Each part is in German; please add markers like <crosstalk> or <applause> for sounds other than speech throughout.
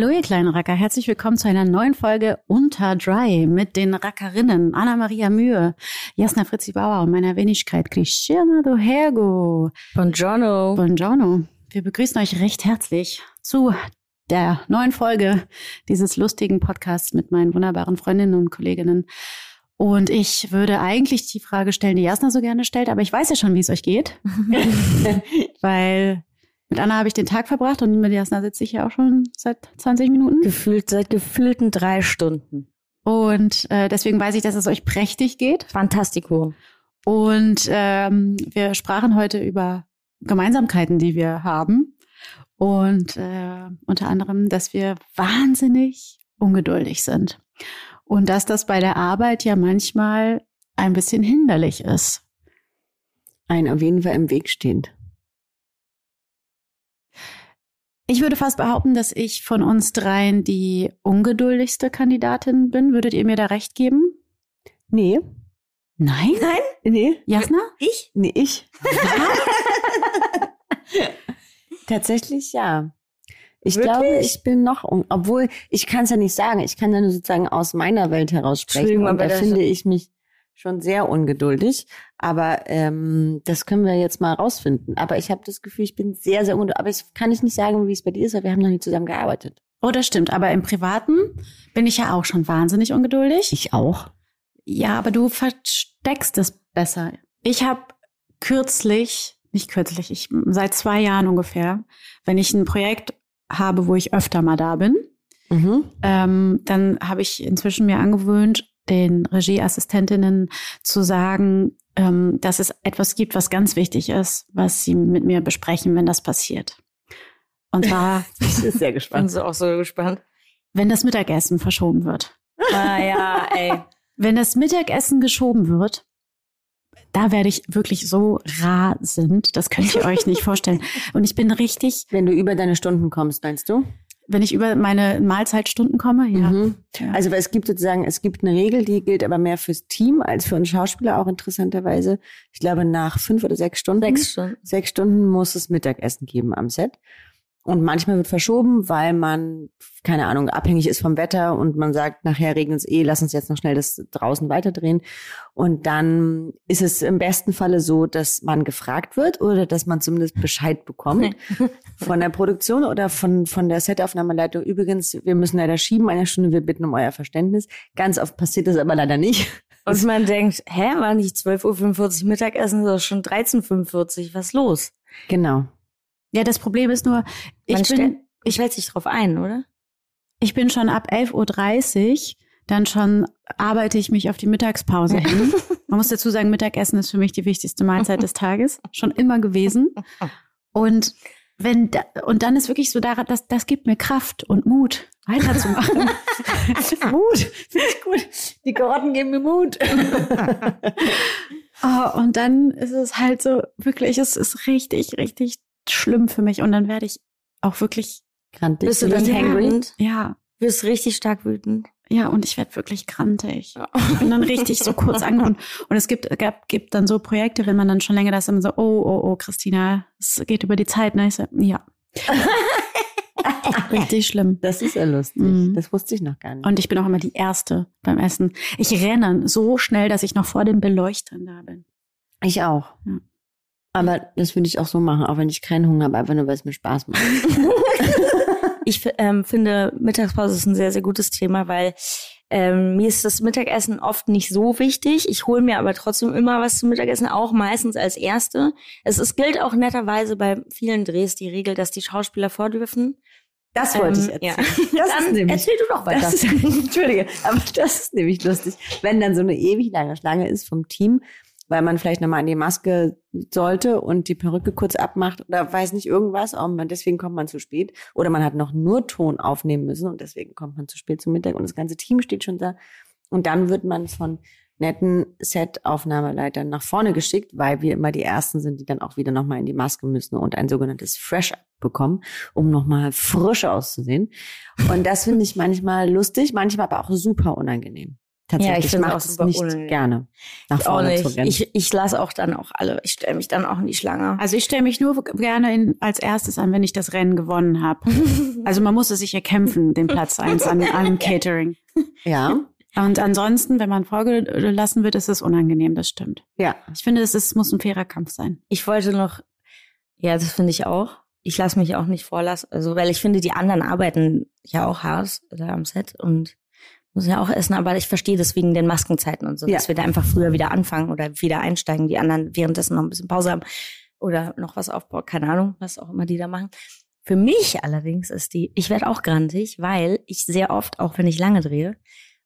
Hallo ihr kleinen Racker, herzlich willkommen zu einer neuen Folge Unter Dry mit den Rackerinnen Anna-Maria Mühe, Jasna Fritzi Bauer und meiner Wenigkeit Christiana Dohergo. Buongiorno. Buongiorno. Wir begrüßen euch recht herzlich zu der neuen Folge dieses lustigen Podcasts mit meinen wunderbaren Freundinnen und Kolleginnen. Und ich würde eigentlich die Frage stellen, die Jasna so gerne stellt, aber ich weiß ja schon, wie es euch geht. <laughs> <laughs> Weil mit Anna habe ich den Tag verbracht und mit Jasna sitze ich ja auch schon seit 20 Minuten. Gefühlt seit gefühlten drei Stunden. Und äh, deswegen weiß ich, dass es euch prächtig geht. Fantastico. Und ähm, wir sprachen heute über Gemeinsamkeiten, die wir haben. Und äh, unter anderem, dass wir wahnsinnig ungeduldig sind. Und dass das bei der Arbeit ja manchmal ein bisschen hinderlich ist. Ein auf jeden Fall im Weg stehend. Ich würde fast behaupten, dass ich von uns dreien die ungeduldigste Kandidatin bin. Würdet ihr mir da recht geben? Nee. Nein? Nein? Nee. Jasna? Ich? Nee, ich. <laughs> Tatsächlich ja. Ich Wirklich? glaube, ich bin noch, un- obwohl ich kann es ja nicht sagen. Ich kann ja nur sozusagen aus meiner Welt heraus sprechen. Entschuldigung, Und da finde ich mich schon sehr ungeduldig. Aber ähm, das können wir jetzt mal rausfinden. Aber ich habe das Gefühl, ich bin sehr, sehr ungeduldig. Aber ich kann ich nicht sagen, wie es bei dir ist, weil wir haben noch nie zusammen gearbeitet. Oh, das stimmt. Aber im Privaten bin ich ja auch schon wahnsinnig ungeduldig. Ich auch. Ja, aber du versteckst es besser. Ich habe kürzlich, nicht kürzlich, ich seit zwei Jahren ungefähr, wenn ich ein Projekt habe, wo ich öfter mal da bin, Mhm. ähm, dann habe ich inzwischen mir angewöhnt, den Regieassistentinnen zu sagen, ähm, dass es etwas gibt, was ganz wichtig ist, was sie mit mir besprechen, wenn das passiert. Und <laughs> zwar, Ich bin sehr Bin gespannt. so auch so gespannt. wenn das Mittagessen verschoben wird. Ah ja, ey. Wenn das Mittagessen geschoben wird, da werde ich wirklich so rasend. Das könnt ihr euch nicht vorstellen. <laughs> Und ich bin richtig, Wenn du über deine Stunden kommst, meinst du? Wenn ich über meine Mahlzeitstunden komme, ja. Mhm. Ja. Also weil es gibt sozusagen, es gibt eine Regel, die gilt aber mehr fürs Team als für uns Schauspieler auch interessanterweise. Ich glaube, nach fünf oder sechs Stunden, Sechs Stunden. sechs Stunden muss es Mittagessen geben am Set. Und manchmal wird verschoben, weil man, keine Ahnung, abhängig ist vom Wetter und man sagt, nachher regnet es eh, lass uns jetzt noch schnell das draußen weiterdrehen. Und dann ist es im besten Falle so, dass man gefragt wird oder dass man zumindest Bescheid bekommt <laughs> von der Produktion oder von, von der Setaufnahmeleitung. Übrigens, wir müssen leider schieben, eine Stunde, wir bitten um euer Verständnis. Ganz oft passiert das aber leider nicht. Und man denkt, hä, war nicht 12.45 Uhr Mittagessen, sondern schon 13.45 Uhr. Was los? Genau. Ja, das Problem ist nur, ich man bin, stellt, ich stellt sich drauf ein, oder? ich bin schon ab 11.30 Uhr, dann schon arbeite ich mich auf die Mittagspause hin. <laughs> Man muss dazu sagen, Mittagessen ist für mich die wichtigste Mahlzeit des Tages. Schon immer gewesen. Und wenn da, und dann ist wirklich so daran, das, das gibt mir Kraft und Mut, weiterzumachen. <laughs> Mut, finde ich gut. Die Karotten geben mir Mut. <laughs> Oh, und dann ist es halt so, wirklich, es ist richtig, richtig schlimm für mich. Und dann werde ich auch wirklich, Grantig. Bist du dann Ja. hangry? ja, Wirst richtig stark wütend. ja, und ich werde wirklich grantig. Ich bin dann richtig so kurz angebunden. Und es gibt, gab, gibt dann so Projekte, wenn man dann schon länger das immer so, oh, oh, oh, Christina, es geht über die Zeit, ne? Ich so, ja. <laughs> richtig schlimm. Das ist ja lustig. Mhm. Das wusste ich noch gar nicht. Und ich bin auch immer die Erste beim Essen. Ich renne so schnell, dass ich noch vor den Beleuchtern da bin. ich auch. Ja. Aber das würde ich auch so machen, auch wenn ich keinen Hunger habe, einfach nur, weil es mir Spaß macht. <laughs> Ich ähm, finde, Mittagspause ist ein sehr, sehr gutes Thema, weil Ähm, mir ist das Mittagessen oft nicht so wichtig. Ich hole mir aber trotzdem immer was zum Mittagessen, auch meistens als Erste. Es ist, gilt auch netterweise bei vielen Drehs die Regel, dass die Schauspieler vordürfen. Das wollte Ähm, ich erzählen. ja. Das Dann ist nämlich, erzähl du doch weiter. Das, <laughs> Entschuldige, aber das ist nämlich lustig, wenn dann so eine ewig lange Schlange ist vom Team, weil man vielleicht nochmal an die Maske sollte und die Perücke kurz abmacht oder weiß nicht irgendwas, man, deswegen kommt man zu spät. Oder man hat noch nur Ton aufnehmen müssen und deswegen kommt man zu spät zum Mittag und das ganze Team steht schon da. Und dann wird man von netten Set-Aufnahmeleitern nach vorne geschickt, weil wir immer die Ersten sind, die dann auch wieder nochmal in die Maske müssen und ein sogenanntes Fresh-Up bekommen, um nochmal frisch auszusehen. Und das finde ich manchmal lustig, manchmal aber auch super unangenehm. Tatsächlich Ja, ich find's mache super nicht unangenehm. gerne, nach Ich vorne zu rennen. Ich, ich lasse auch dann auch alle. Ich stelle mich dann auch in die Schlange. Also ich stelle mich nur gerne in, als erstes an, wenn ich das Rennen gewonnen habe. <laughs> Also man muss es sich erkämpfen, den Platz eins an, an <laughs> Catering. ja, Und ansonsten, wenn man vorgelassen wird, ist es unangenehm, das stimmt. ja. Ich finde, es ist, muss ein fairer Kampf sein. Ich wollte noch, ja, das finde ich auch. Ich lasse mich auch nicht vorlassen, also weil ich finde, die anderen arbeiten ja auch hart da am Set und müssen ja auch essen, aber ich verstehe das wegen den Maskenzeiten und so, Ja. dass wir da einfach früher wieder anfangen oder wieder einsteigen, die anderen währenddessen noch ein bisschen Pause haben oder noch was aufbauen, keine Ahnung, was auch immer die da machen. Für mich allerdings ist die, ich werde auch grantig, weil ich sehr oft, auch wenn ich lange drehe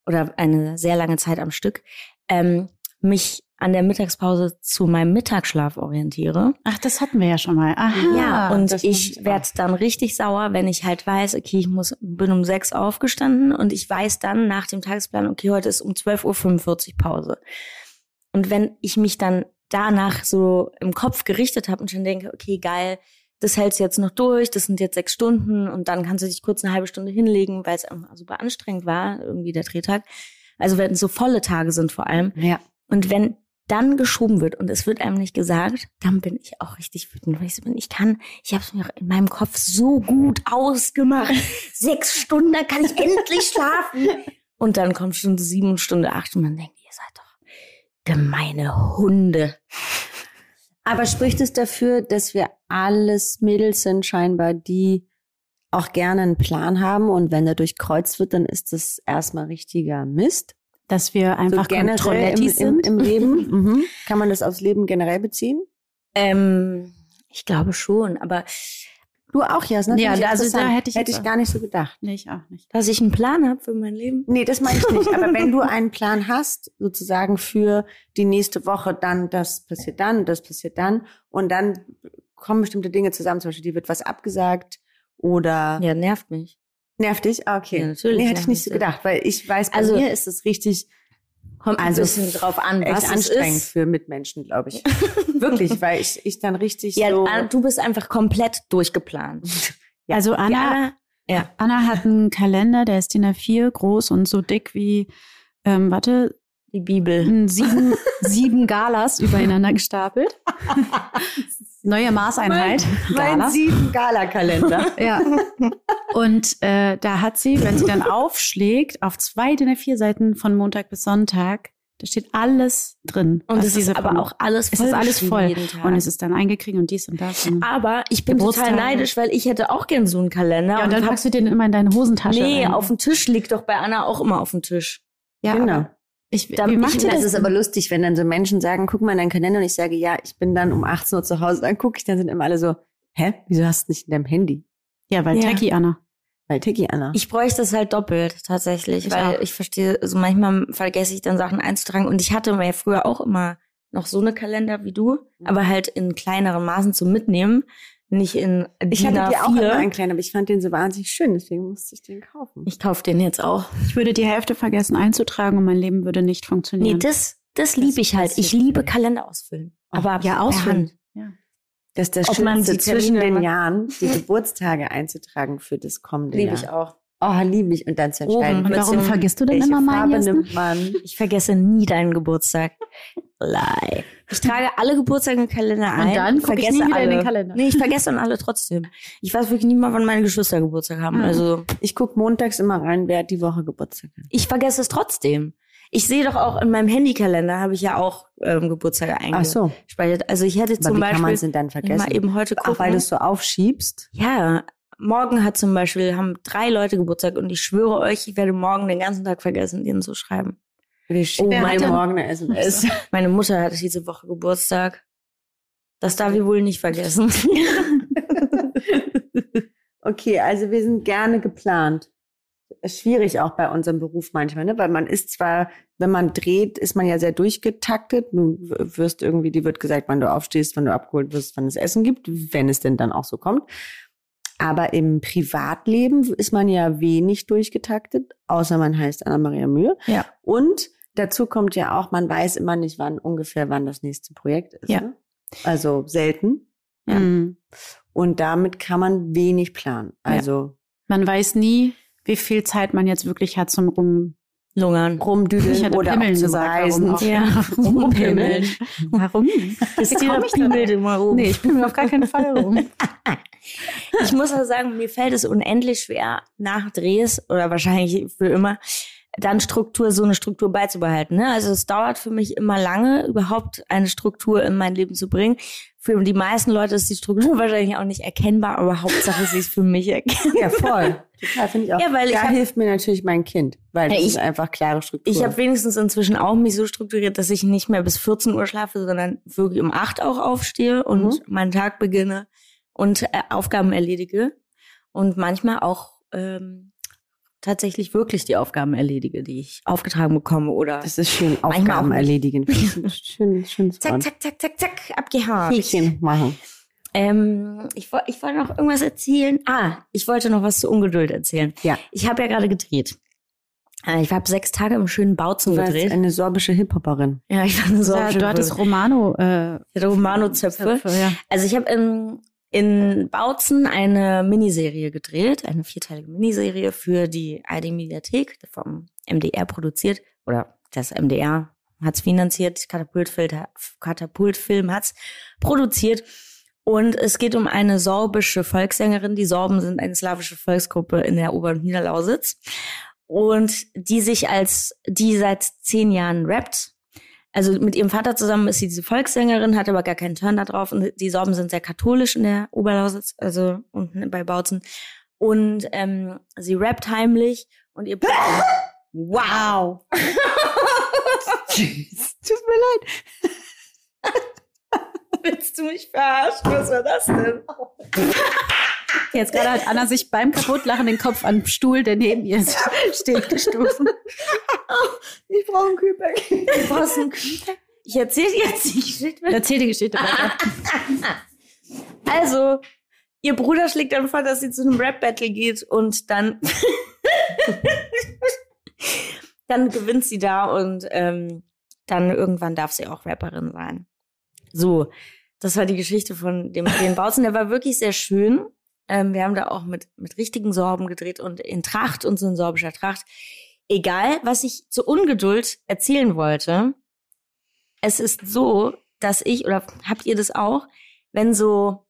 oder eine sehr lange Zeit am Stück, ähm, mich an der Mittagspause zu meinem Mittagsschlaf orientiere. Ach, das hatten wir ja schon mal. Aha. Ja, und ich ich werde dann richtig sauer, wenn ich halt weiß, okay, ich muss, bin um sechs aufgestanden und ich weiß dann nach dem Tagesplan, okay, heute ist um 12.45 Uhr Pause. Und wenn ich mich dann danach so im Kopf gerichtet habe und schon denke, okay, geil, das hältst du jetzt noch durch, das sind jetzt sechs Stunden und dann kannst du dich kurz eine halbe Stunde hinlegen, weil es einfach super anstrengend war, irgendwie der Drehtag. Also wenn es so volle Tage sind vor allem. Ja. Und wenn dann geschoben wird und es wird einem nicht gesagt, dann bin ich auch richtig wütend, weil ich so bin, ich kann, ich habe es mir auch in meinem Kopf so gut ausgemacht. <laughs> Sechs Stunden, da kann ich endlich schlafen. Und dann kommt Stunde sieben und Stunde acht und man denkt, ihr seid doch gemeine Hunde. Aber spricht es dafür, dass wir alles Mädels sind scheinbar, die auch gerne einen Plan haben und wenn er durchkreuzt wird, dann ist das erstmal richtiger Mist. Dass wir einfach so generell im, im, sind. im Leben. <laughs> mhm. Kann man das aufs Leben generell beziehen? Ähm, ich glaube schon, aber Du auch, Jasna? Ja, ich da- also da hätte ich hätte ich gar nicht so gedacht. Nee, ich auch nicht. dass ich einen Plan habe für mein Leben. Nee, das meine ich nicht. Aber wenn du <laughs> einen Plan hast, sozusagen für die nächste Woche, dann das passiert dann, das passiert dann und dann kommen bestimmte Dinge zusammen. Zum Beispiel, dir wird was abgesagt oder Ja, nervt mich. Nervt dich? Ah, okay. Ja, natürlich Nee, hätte ich nicht so gedacht, weil ich weiß, bei Also- mir ist es richtig Kommt Also, ein bisschen drauf an, echt was es anstrengend ist. für Mitmenschen, glaube ich. <laughs> Wirklich, <laughs> weil ich, ich dann richtig Ja, so. Anna, du bist einfach komplett durchgeplant. <laughs> Ja. Also Anna, ja. Anna hat einen Kalender, der ist DIN A4 groß und so dick wie, ähm, warte, Die Bibel. sieben, sieben Galas übereinander gestapelt. Neue Maßeinheit. mein <laughs> Gala. sieben Gala-Kalender. <laughs> Ja. Und äh, da hat sie, wenn sie dann <laughs> aufschlägt, auf zwei DIN A4 Seiten von Montag bis Sonntag, da steht alles drin. Und was es ist aber auch alles es ist alles voll. Und es ist dann eingekriegt und dies und das. Und aber ich bin total neidisch, weil ich hätte auch gern so einen Kalender. ja, und dann packst du den immer in deine Hosentasche. Nee, rein. auf dem Tisch liegt doch bei Anna auch immer auf dem Tisch. ja, genau. Ich, Dann- wie ich- macht ihr Das das? ist aber lustig, wenn dann so Menschen sagen, guck mal in deinen Kalender und ich sage, ja, ich bin dann um 18 Uhr zu Hause, dann gucke ich, dann sind immer alle so, hä, wieso hast du nicht in deinem Handy? ja, weil Ja. Techie Anna. Weil Tiki Anna. Ich bräuchte es halt doppelt tatsächlich, Ich weil auch. ich verstehe, also manchmal vergesse ich dann Sachen einzutragen und ich hatte mir früher auch immer noch so eine Kalender wie du, Mhm. aber halt in kleineren Maßen zum Mitnehmen, nicht in ich DIN hatte dir auch immer A4. einen kleinen, aber ich fand den so wahnsinnig schön, deswegen musste ich den kaufen. Ich kaufe den jetzt auch. Ich würde die Hälfte vergessen einzutragen und mein Leben würde nicht Nee, funktionieren. das, das liebe ich halt. Ich liebe Kalender ausfüllen. Aber ja, ausfüllen. Hand. Das ist das Schönste zwischen den. Jahren, die <laughs> Geburtstage einzutragen für das kommende Liebe Jahr. ich auch. Oh, liebe ich. Und dann zu entscheiden, Oben Und warum dem- vergisst du denn immer meinen Farbe. Ich vergesse nie deinen Geburtstag. Lie. Ich trage alle Geburtstage im Kalender ein. dann guck ich nie wieder alle. in den Kalender. Nee, ich vergesse dann alle trotzdem. Ich weiß wirklich nie mal, wann meine Geschwister Geburtstag haben. Mhm. Also Ich gucke montags immer rein, wer hat die Woche Geburtstag hat. ich vergesse es trotzdem. Ich sehe doch auch in meinem Handykalender habe ich ja auch ähm, Geburtstage Ach so. eingespeichert. Also ich hätte Aber zum wie kann man Beispiel es denn dann vergessen? mal eben heute gucken. Ach, weil du es so aufschiebst? ja, morgen hat zum Beispiel, haben drei Leute Geburtstag und ich schwöre euch, ich werde morgen den ganzen Tag vergessen, denen zu schreiben. Wir schicken hat denn- morgen eine SMS. Meine Mutter hatte diese Woche Geburtstag. Das darf ich wohl nicht vergessen. <laughs> Okay, also wir sind gerne geplant. Schwierig auch bei unserem Beruf manchmal, ne? Weil man ist zwar, wenn man dreht, ist man ja sehr durchgetaktet. Du wirst irgendwie, dir wird gesagt, wann du aufstehst, wann du abgeholt wirst, wann es Essen gibt, wenn es denn dann auch so kommt. Aber im Privatleben ist man ja wenig durchgetaktet, außer man heißt Anna-Maria Mühe. Ja. Und dazu kommt ja auch, man weiß immer nicht, wann ungefähr, wann das nächste Projekt ist. Ja. Ne? Also selten. Ja. Mhm. Und damit kann man wenig planen. Also Man weiß nie, wie viel Zeit man jetzt wirklich hat zum Rum. Lungern. rumdüdeln oder Pimmeln auch gesagt, Reisen. warum auch? Ja, <laughs> Rumpimmeln. Warum? Christina <laughs> komm ich da pimmelt immer rum. Nee, ich pimmel auf gar keinen Fall rum. <laughs> Ich muss aber sagen, mir fällt es unendlich schwer, nach Drehs oder wahrscheinlich für immer, dann Struktur, so eine Struktur beizubehalten. Ne? Also es dauert für mich immer lange, überhaupt eine Struktur in mein Leben zu bringen. Für die meisten Leute ist die Struktur <laughs> wahrscheinlich auch nicht erkennbar, aber Hauptsache sie ist für mich erkennbar. Ja, voll. Total, finde ich auch. Ja, weil ich da hab- hilft mir natürlich mein Kind, weil Ja, das ich- ist einfach klare Struktur. Ich habe wenigstens inzwischen auch mich so strukturiert, dass ich nicht mehr bis 14 Uhr schlafe, sondern wirklich um 8 auch aufstehe und Mhm. meinen Tag beginne und äh, Aufgaben erledige. Und manchmal auch ähm, tatsächlich wirklich die Aufgaben erledige, die ich aufgetragen bekomme oder das ist schön, Aufgaben erledigen. Das ist ein <laughs> schön, schönes zack, zack, zack, zack, zack, abgehakt. Häkchen machen. Ähm, ich, ich wollte noch irgendwas erzählen. Ah, ich wollte noch was zu Ungeduld erzählen. Ja. Ich habe ja gerade gedreht. Äh, Ich habe sechs Tage im schönen Bautzen Du warst gedreht. eine sorbische Hip-Hopperin. Ja, ich war so Ja, du hattest Romano. Äh, Romano-Zöpfe. Zöpfe, ja. Also ich habe in, in Bautzen eine Miniserie gedreht, eine vierteilige Miniserie für die ARD-Mediathek, vom MDR produziert, oder das MDR hat's finanziert, Katapultfilm, Katapultfilm hat's produziert. Und es geht um eine sorbische Volkssängerin. Die Sorben sind eine slawische Volksgruppe in der Ober- und Niederlausitz. Und die sich als, die seit zehn Jahren rappt. Also mit ihrem Vater zusammen ist sie diese Volkssängerin, hat aber gar keinen Turn da drauf. Und die Sorben sind sehr katholisch in der Oberlausitz, also unten bei Bautzen. Und ähm, sie rappt heimlich und ihr <laughs> Wow! Tut mir leid. <laughs> Willst du mich verarschen? Was war das denn? <laughs> Jetzt gerade hat Anna sich beim Kaputtlachen den Kopf an den Stuhl, der neben ihr <laughs> steht, gestoßen. Ich brauche einen Kühlberg. Du brauchst einen Kühlpack? Ich erzähle jetzt die Geschichte. Erzähl die Geschichte weiter. <laughs> Also, ihr Bruder schlägt dann vor, dass sie zu einem Rap-Battle geht und dann, <laughs> dann gewinnt sie da und ähm, dann irgendwann darf sie auch Rapperin sein. So, das war die Geschichte von dem den Bautzen. Der war wirklich sehr schön. Ähm, wir haben da auch mit, mit richtigen Sorben gedreht und in Tracht und so in sorbischer Tracht. Egal, was ich zur Ungeduld erzählen wollte, es ist so, dass ich, oder habt ihr das auch, wenn so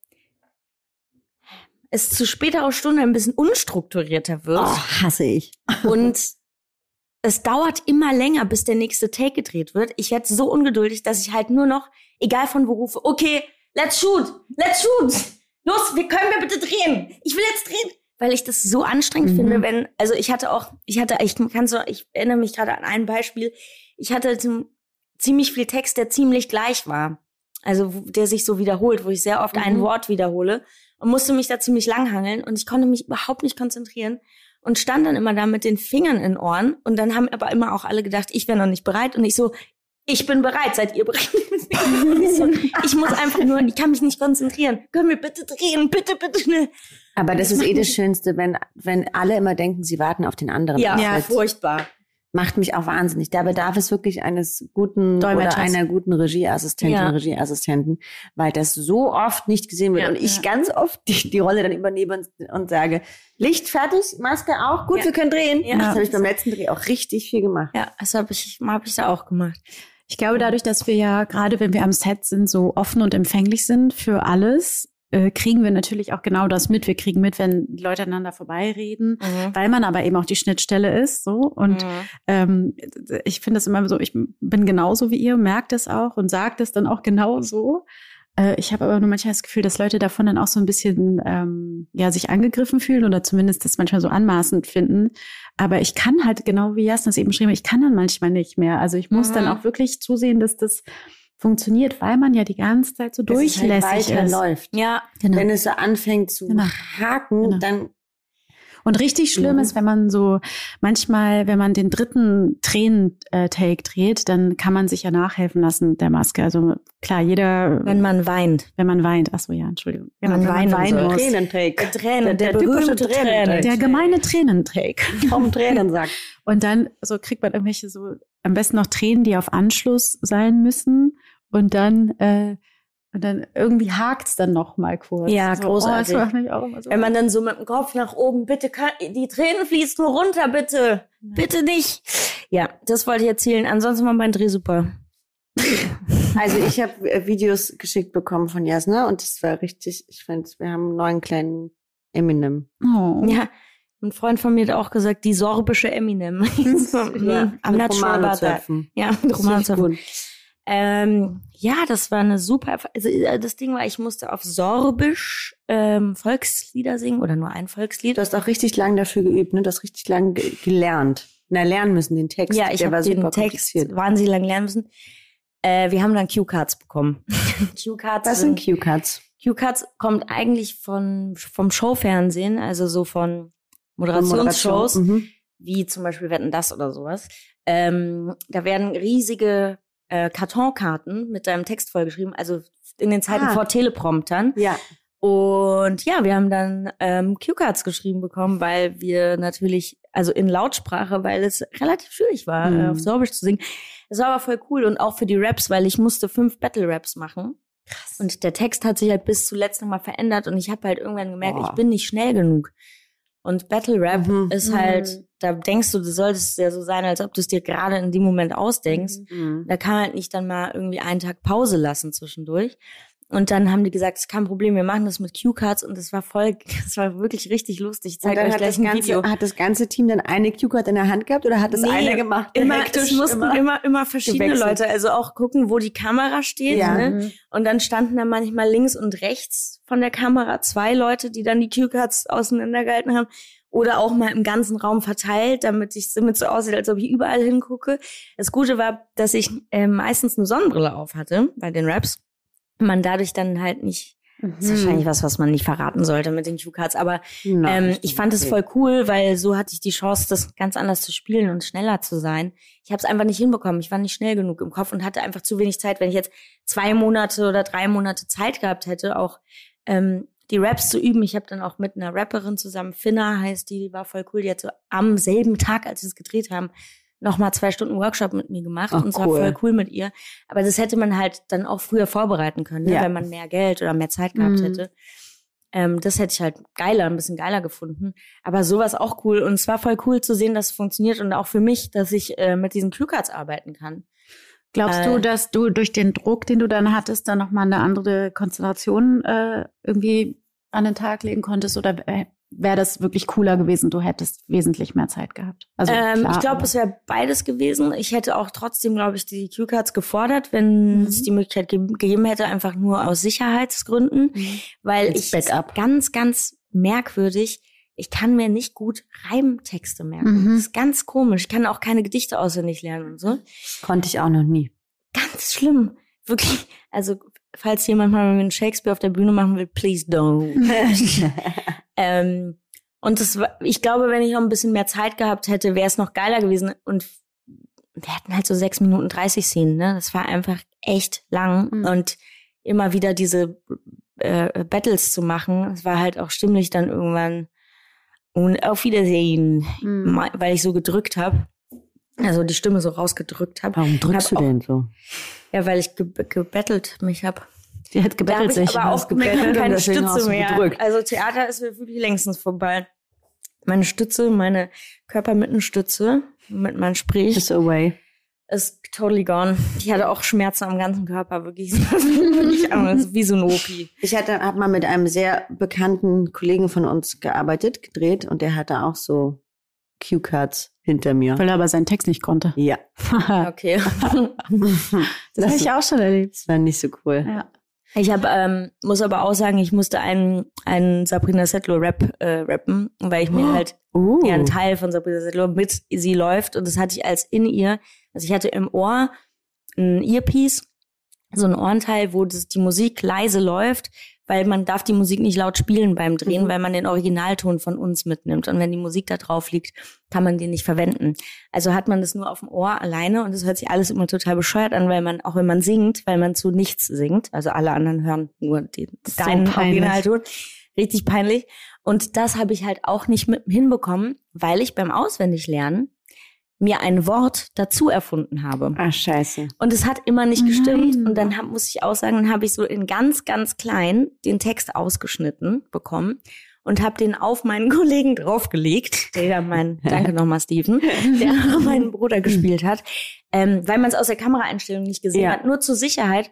es zu späterer Stunde ein bisschen unstrukturierter wird Oh, hasse ich. <laughs> und es dauert immer länger, bis der nächste Take gedreht wird. Ich werde so ungeduldig, dass ich halt nur noch, egal von wo rufe, okay, let's shoot, let's shoot. Los, wir können wir bitte drehen. Ich will jetzt drehen. Weil ich das so anstrengend Mhm. finde, wenn, also ich hatte auch, ich hatte, ich kann so, ich erinnere mich gerade an ein Beispiel. Ich hatte zum, ziemlich viel Text, der ziemlich gleich war. Also, der sich so wiederholt, wo ich sehr oft ein Mhm. Wort wiederhole und musste mich da ziemlich lang hangeln und ich konnte mich überhaupt nicht konzentrieren und stand dann immer da mit den Fingern in Ohren und dann haben aber immer auch alle gedacht, ich wäre noch nicht bereit und ich so, ich bin bereit, seid ihr bereit? <laughs> ich, muss einfach nur, ich kann mich nicht konzentrieren. Können wir bitte drehen, bitte, bitte schnell. Aber das ist eh das Schönste, wenn, wenn alle immer denken, sie warten auf den anderen. Ja, Ja, furchtbar. macht mich auch wahnsinnig. Da bedarf es wirklich eines guten oder einer guten Regieassistentin, Ja. Regieassistenten, weil das so oft nicht gesehen wird Ja, und ich ja. ganz oft die, die Rolle dann übernehme und, und sage, Licht fertig, Maske auch, gut, Ja. wir können drehen. Ja. Das habe ich beim letzten Dreh auch richtig viel gemacht. Ja, das habe ich, hab ich da auch gemacht. Ich glaube, dadurch, dass wir ja gerade, wenn wir am Set sind, so offen und empfänglich sind für alles, äh, kriegen wir natürlich auch genau das mit. Wir kriegen mit, wenn die Leute aneinander vorbeireden, weil man aber eben auch die Schnittstelle ist, so. Und Mhm. ähm, ich finde das immer so, ich bin genauso wie ihr, merkt es auch und sagt es dann auch genauso. Äh, ich habe aber nur manchmal das Gefühl, dass Leute davon dann auch so ein bisschen ähm, ja sich angegriffen fühlen oder zumindest das manchmal so anmaßend finden. Aber ich kann halt genau wie Jasna das eben beschrieben, ich kann dann manchmal nicht mehr. Also ich muss Mhm. dann auch wirklich zusehen, dass das funktioniert, weil man ja die ganze Zeit so Dass es halt durchlässig ist. weiterläuft. Ja, Genau. Wenn es so anfängt zu Genau. haken, Genau. dann Und richtig schlimm Mhm. ist, wenn man so manchmal, wenn man den dritten Tränen-Take dreht, dann kann man sich ja nachhelfen lassen mit der Maske. Also klar, jeder, wenn man weint. wenn man weint. Ach so, ja, Entschuldigung. Wenn man wenn man weinen weinen soll. muss. Tränenträg. Tränen, der, der typische berühmte. Tränen. Der gemeine Tränentake. vom Tränensack. <laughs> Und dann so kriegt man irgendwelche so, am besten noch Tränen, die auf Anschluss sein müssen. Und dann, äh, und dann irgendwie hakt's dann noch mal kurz. Ja, so, großartig. Oh, das macht mich auch immer so. Wenn man dann so mit dem Kopf nach oben, bitte, kann, die Tränen fließen nur runter, bitte. Bitte nicht. Ja, das wollte ich erzählen. Ansonsten war mein Dreh super. <laughs> Also ich habe äh, Videos geschickt bekommen von Jasna und das war richtig, ich finde, wir haben einen neuen kleinen Eminem. oh. Ja, ein Freund von mir hat auch gesagt, die sorbische Eminem. <laughs> <laughs> Ja, I'm not sure about that. Ja, Romano. Ähm, ja, das war eine super. Also äh, das Ding war, ich musste auf Sorbisch ähm, Volkslieder singen oder nur ein Volkslied. Du hast auch richtig lang dafür geübt, ne? Du hast richtig lang ge gelernt. Na, lernen müssen, den Text. ja, ich habe den Text wahnsinnig lang lernen müssen. Äh, wir haben dann Cue-Cards bekommen. <laughs> Cue-Cards Was sind Cue-Cards? Cue-Cards kommt eigentlich von vom Showfernsehen, also so von Moderationsshows, Mhm. wie zum Beispiel Wetten das oder sowas. Ähm, da werden riesige äh, Kartonkarten mit deinem Text vollgeschrieben, also in den Zeiten Ah. vor Telepromptern. Ja. Und ja, wir haben dann ähm, Cue-Cards geschrieben bekommen, weil wir natürlich, also in Lautsprache, weil es relativ schwierig war, Mhm. äh, auf Sorbisch zu singen. Es war aber voll cool und auch für die Raps, weil ich musste fünf Battle-Raps machen. Krass. Und der Text hat sich halt bis zuletzt nochmal verändert und ich habe halt irgendwann gemerkt, Boah. ich bin nicht schnell genug. Und Battle Rap Mhm. ist Mhm. halt, da denkst du, du solltest ja so sein, als ob du es dir gerade in dem Moment ausdenkst. Mhm. Da kann man halt nicht dann mal irgendwie einen Tag Pause lassen zwischendurch. Und dann haben die gesagt, ist kein Problem, wir machen das mit Cue-Cards und das war voll, <laughs> das war wirklich richtig lustig. Ich zeige dann euch hat gleich das, ein ganze, Video. hat das ganze Team dann eine Cue-Card in der Hand gehabt oder hat das Nee, eine gemacht? Immer, es mussten immer, immer, verschiedene gewechselt. Leute, also auch gucken, wo die Kamera steht. Ja. Ne? Mhm. Und dann standen da manchmal links und rechts von der Kamera zwei Leute, die dann die Cue-Cards auseinandergehalten haben. Oder auch mal im ganzen Raum verteilt, damit ich damit so aussieht, als ob ich überall hingucke. Das Gute war, dass ich äh, meistens eine Sonnenbrille auf hatte bei den Raps. Man dadurch dann halt nicht, das ist Mhm. wahrscheinlich was, was man nicht verraten sollte mit den Cue-Cards, aber Nein, ähm, ich fand es voll cool, weil so hatte ich die Chance, das ganz anders zu spielen und schneller zu sein. Ich habe es einfach nicht hinbekommen. Ich war nicht schnell genug im Kopf und hatte einfach zu wenig Zeit. Wenn ich jetzt zwei Monate oder drei Monate Zeit gehabt hätte, auch ähm, die Raps zu üben. Ich habe dann auch mit einer Rapperin zusammen, Finna heißt die, die war voll cool. Die hat so am selben Tag, als wir es gedreht haben, nochmal zwei Stunden Workshop mit mir gemacht Ach, und es war cool. voll cool mit ihr. Aber das hätte man halt dann auch früher vorbereiten können, ne? Ja. wenn man mehr Geld oder mehr Zeit gehabt Mhm. hätte. Ähm, das hätte ich halt geiler, ein bisschen geiler gefunden. Aber sowas auch cool. Und es war voll cool zu sehen, dass es funktioniert und auch für mich, dass ich äh, mit diesen Cluecards arbeiten kann. Glaubst Äh, du, dass du durch den Druck, den du dann hattest, dann nochmal eine andere Konstellation äh, irgendwie an den Tag legen konntest? Oder wäre das wirklich cooler gewesen, du hättest wesentlich mehr Zeit gehabt? Also, ähm, klar, ich glaube, es wäre beides gewesen. Ich hätte auch trotzdem, glaube ich, die Q-Cards gefordert, wenn Mhm. es die Möglichkeit ge gegeben hätte, einfach nur aus Sicherheitsgründen, Mhm. weil Als ich Backup. ganz, ganz merkwürdig. Ich kann mir nicht gut Reimtexte merken. Mhm. Das ist ganz komisch. Ich kann auch keine Gedichte auswendig lernen und so. Konnte ich auch noch nie. Ganz schlimm. Wirklich. Also, falls jemand mal mit Shakespeare auf der Bühne machen will, please don't. <laughs> Ähm, und das war, ich glaube, wenn ich noch ein bisschen mehr Zeit gehabt hätte, wäre es noch geiler gewesen. Und wir hatten halt so sechs Minuten 30 Szenen, ne? Das war einfach echt lang. Mhm. Und immer wieder diese äh, Battles zu machen, es war halt auch stimmlich dann irgendwann. Und auf Wiedersehen, Mhm. weil ich so gedrückt habe. Also die Stimme so rausgedrückt habe. Warum drückst Hab du denn so? Ja, weil ich ge gebettelt mich habe. Die hat Da gebettelt ich sich. aber hast auch ich gebettelt und keine Stütze mehr. gedrückt. Also Theater ist mir wirklich längstens vorbei. Meine Stütze, meine Körpermittenstütze, mit man spricht, Just away. ist totally gone. Ich hatte auch Schmerzen am ganzen Körper, wirklich. <laughs> wie so ein Opi. Ich hatte, hab mal mit einem sehr bekannten Kollegen von uns gearbeitet, gedreht und der hatte auch so Cue-Cards hinter mir. Weil er aber seinen Text nicht konnte. Ja. <laughs> Okay. das habe ich auch schon erlebt. Das war nicht so cool. Ja. Ich habe, ähm, muss aber auch sagen, ich musste einen, einen Sabrina Settler Rap äh, rappen, weil ich mir halt Uh. ja ein Teil von Sabrina Settler mit sie läuft und das hatte ich als in ihr. Also ich hatte im Ohr ein Earpiece, so ein Ohrenteil, wo das, die Musik leise läuft, weil man darf die Musik nicht laut spielen beim Drehen, Mhm. weil man den Originalton von uns mitnimmt. Und wenn die Musik da drauf liegt, kann man den nicht verwenden. Also hat man das nur auf dem Ohr alleine und das hört sich alles immer total bescheuert an, weil man, auch wenn man singt, weil man zu nichts singt, also alle anderen hören nur den, So deinen peinlich. Originalton. Richtig peinlich. Und das habe ich halt auch nicht mit hinbekommen, weil ich beim Auswendiglernen mir ein Wort dazu erfunden habe. Ah, scheiße. Und es hat immer nicht gestimmt. Nein. Und dann hab, muss ich auch sagen, dann habe ich so in ganz, ganz klein den Text ausgeschnitten bekommen und habe den auf meinen <laughs> Kollegen draufgelegt, der mein, <laughs> danke nochmal Steven, der <laughs> meinen Bruder gespielt hat, ähm, weil man es aus der Kameraeinstellung nicht gesehen Ja. hat, nur zur Sicherheit.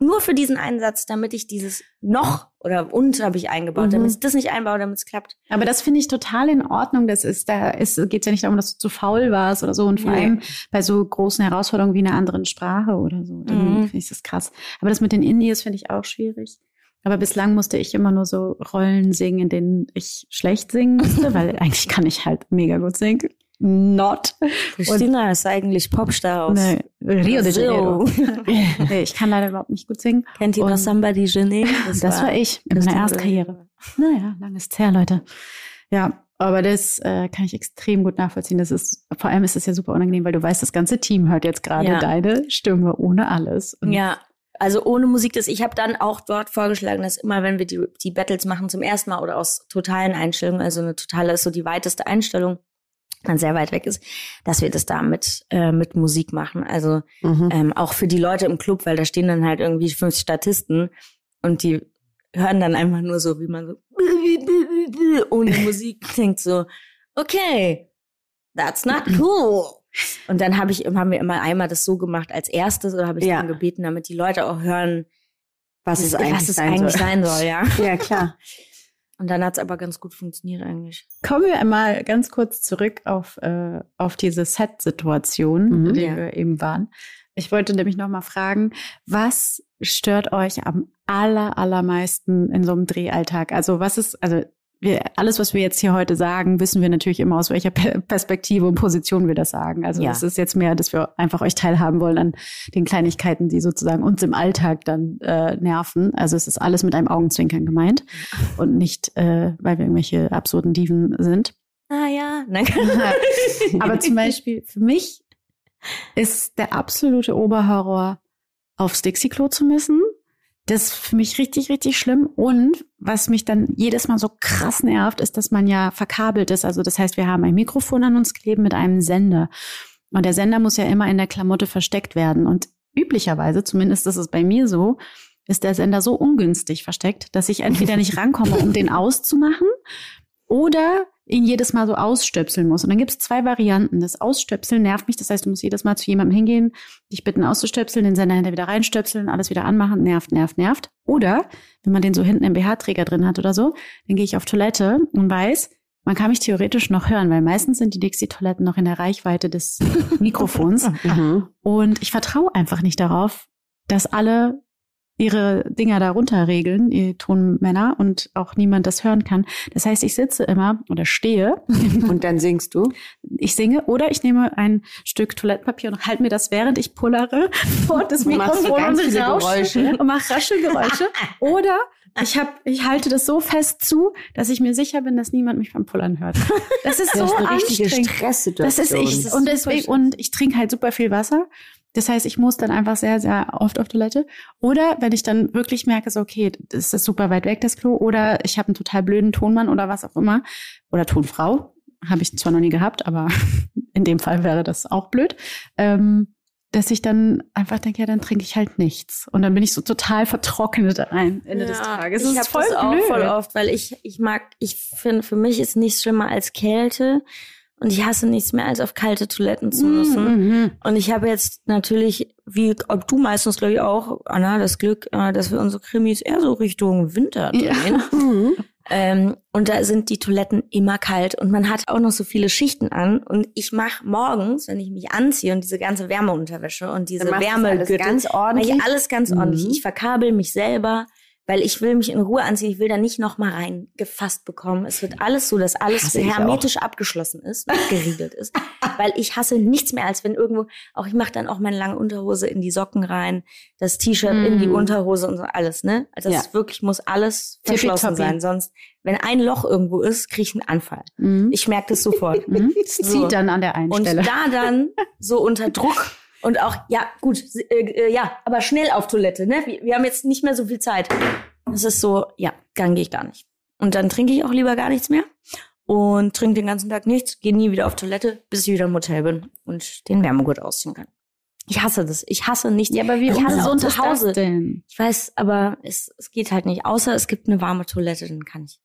Nur für diesen Einsatz, damit ich dieses noch oder und habe ich eingebaut, Mhm. damit ich das nicht einbaue, damit es klappt. Aber das finde ich total in Ordnung. Das ist, da ist, geht ja nicht darum, dass du zu faul warst oder so. Und vor Nee. allem bei so großen Herausforderungen wie einer anderen Sprache oder so. Dann Mhm. finde ich das krass. Aber das mit den Indies finde ich auch schwierig. Aber bislang musste ich immer nur so Rollen singen, in denen ich schlecht singen musste, <laughs> weil eigentlich kann ich halt mega gut singen. Not. Christina ist eigentlich Popstar aus Nee, Rio de Janeiro. <laughs> Nee, ich kann leider überhaupt nicht gut singen. Kennt ihr noch Somebody Jenny? Das, war, ich in meiner Erstkarriere. Naja, lang ist her, Leute. Ja, aber das äh, kann ich extrem gut nachvollziehen. Das ist, vor allem ist es ja super unangenehm, weil du weißt, das ganze Team hört jetzt gerade Ja. deine Stimme ohne alles. Und Ja, also ohne Musik, das ich habe dann auch dort vorgeschlagen, dass immer, wenn wir die, die Battles machen zum ersten Mal oder aus totalen Einstellungen, also eine totale ist so die weiteste Einstellung, dann sehr weit weg ist, dass wir das da mit, äh, mit Musik machen. Also Mhm. ähm, auch für die Leute im Club, weil da stehen dann halt irgendwie fünf Statisten und die hören dann einfach nur so, wie man so <laughs> ohne Musik <laughs> denkt so, okay, that's not <clears throat> cool. Und dann habe ich, haben wir immer einmal das so gemacht als erstes oder habe ich Ja. dann gebeten, damit die Leute auch hören, Was es eigentlich, was es sein, eigentlich soll. sein soll, ja. <laughs> Ja, klar. Und dann hat es aber ganz gut funktioniert eigentlich. Kommen wir einmal ganz kurz zurück auf, äh, auf diese Set-Situation, Mhm. in der Ja. wir eben waren. Ich wollte nämlich noch mal fragen, was stört euch am aller, allermeisten in so einem Drehalltag? Also was ist, also wir, alles, was wir jetzt hier heute sagen, wissen wir natürlich immer, aus welcher Per- Perspektive und Position wir das sagen. Also Ja. es ist jetzt mehr, dass wir einfach euch teilhaben wollen an den Kleinigkeiten, die sozusagen uns im Alltag dann äh, nerven. Also es ist alles mit einem Augenzwinkern gemeint und nicht, äh, weil wir irgendwelche absurden Diven sind. Ah ja. <laughs> Aber zum Beispiel für mich ist der absolute Oberhorror, aufs Dixie-Klo zu müssen. Das ist für mich richtig, richtig schlimm. Und was mich dann jedes Mal so krass nervt, ist, dass man ja verkabelt ist. Also das heißt, wir haben ein Mikrofon an uns kleben mit einem Sender. Und der Sender muss ja immer in der Klamotte versteckt werden. Und üblicherweise, zumindest ist es bei mir so, ist der Sender so ungünstig versteckt, dass ich entweder nicht rankomme, um den <laughs> auszumachen, oder ihn jedes Mal so ausstöpseln muss. Und dann gibt es zwei Varianten. Das Ausstöpseln nervt mich. Das heißt, du musst jedes Mal zu jemandem hingehen, dich bitten auszustöpseln, den Sender hinter wieder reinstöpseln, alles wieder anmachen. Nervt, nervt, nervt. Oder, wenn man den so hinten im BH-Träger drin hat oder so, dann gehe ich auf Toilette und weiß, man kann mich theoretisch noch hören, weil meistens sind die Dixie-Toiletten noch in der Reichweite des <laughs> Mikrofons. Mhm. Und ich vertraue einfach nicht darauf, dass alle ihre Dinger da runterregeln, ihr Tonmänner, und auch niemand das hören kann. Das heißt, ich sitze immer oder stehe, <laughs> Und dann singst du. ich singe oder ich nehme ein Stück Toilettenpapier und halte mir das, während ich pullere, vor das Mikrofon und viele rausche Geräusche. und mache Raschelgeräusche. <laughs> Oder ich hab, ich halte das so fest zu, dass ich mir sicher bin, dass niemand mich beim Pullern hört. Das ist Das so ist eine richtige anstrengend. Stresssituation. Das ist ich. ist Und deswegen, und ich trinke halt super viel Wasser. Das heißt, ich muss dann einfach sehr, sehr oft auf Toilette. Oder wenn ich dann wirklich merke, so, okay, das ist super weit weg, das Klo, oder ich habe einen total blöden Tonmann oder was auch immer, oder Tonfrau, habe ich zwar noch nie gehabt, aber <laughs> in dem Fall wäre das auch blöd, ähm, dass ich dann einfach denke, ja, dann trinke ich halt nichts. Und dann bin ich so total vertrocknet am Ende des Tages. ich Das habe ist voll das auch blöd. voll oft, weil ich ich mag, ich finde, für mich ist nichts schlimmer als Kälte und ich hasse nichts mehr als auf kalte Toiletten zu müssen. Mhm. Und ich habe jetzt natürlich, wie ob du meistens glaube ich auch, Anna, das Glück, äh, dass wir unsere Krimis eher so Richtung Winter Ja. drehen. <laughs> Mhm. Ähm, und da sind die Toiletten immer kalt und man hat auch noch so viele Schichten an. Und ich mache morgens, wenn ich mich anziehe und diese ganze Wärmeunterwäsche und diese Wärmegürtel, ganz ordentlich. ich alles ganz ordentlich. Mhm. Ich verkabel mich selber, weil ich will mich in Ruhe anziehen. Ich will da nicht noch mal reingefasst bekommen. Es wird alles so, dass alles hermetisch abgeschlossen ist, abgeriegelt ist. <laughs> Weil ich hasse nichts mehr, als wenn irgendwo, auch ich mache dann auch meine lange Unterhose in die Socken rein, das T-Shirt in die Mhm. Unterhose und so alles, ne? Also das Ja. wirklich muss alles verschlossen Tippitoppi. sein. Sonst, wenn ein Loch irgendwo ist, kriege ich einen Anfall. Mhm. Ich merke das sofort. <laughs> Es So. zieht dann an der einen Und Stelle. da dann so <laughs> unter Druck und auch, ja, gut, äh, äh, ja, aber schnell auf Toilette, ne? Wir, wir haben jetzt nicht mehr so viel Zeit. Es ist so, ja, dann gehe ich gar nicht. Und dann trinke ich auch lieber gar nichts mehr und trinke den ganzen Tag nichts, gehe nie wieder auf Toilette, bis ich wieder im Hotel bin und den Wärmegurt ausziehen kann. Ich hasse das. Ich hasse nichts. ja, aber wie ich hasse ungesund zu Hause. das denn? Ich weiß, aber es, es geht halt nicht. Außer es gibt eine warme Toilette, dann kann ich.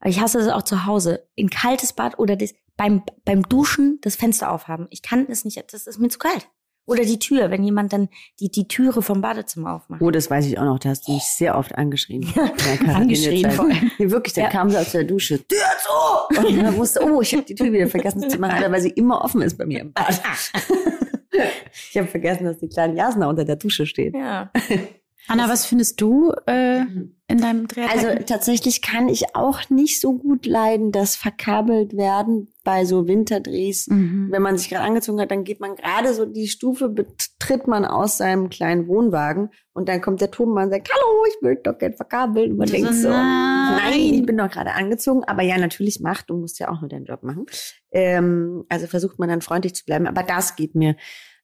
Aber ich hasse es auch zu Hause. In kaltes Bad oder das, beim, beim Duschen das Fenster aufhaben. Ich kann es nicht, das ist mir zu kalt. Oder die Tür, wenn jemand dann die, die Türe vom Badezimmer aufmacht. Oh, das weiß ich auch noch. Da hast du mich sehr oft angeschrien. Quarantänezeit. Angeschrien vor allem. Nee, wirklich, da Ja. kam sie aus der Dusche. Tür zu! Und dann wusste, oh, ich habe die Tür wieder vergessen zu machen, weil sie immer offen ist bei mir im Bad. <laughs> Ich habe vergessen, dass die kleine Jasna unter der Dusche steht. Ja. <laughs> Anna, was findest du äh, in deinem Dreh? Also tatsächlich kann ich auch nicht so gut leiden, das verkabelt werden bei so Winterdrehs. mhm. Wenn man sich gerade angezogen hat, dann geht man gerade so die Stufe, betritt man aus seinem kleinen Wohnwagen und dann kommt der Tonmann und sagt, hallo, ich will doch gerne verkabeln. Und man denkt so, nein. nein, ich bin doch gerade angezogen. Aber ja, natürlich macht, du musst ja auch nur deinen Job machen. Ähm, also versucht man dann freundlich zu bleiben. Aber das geht mir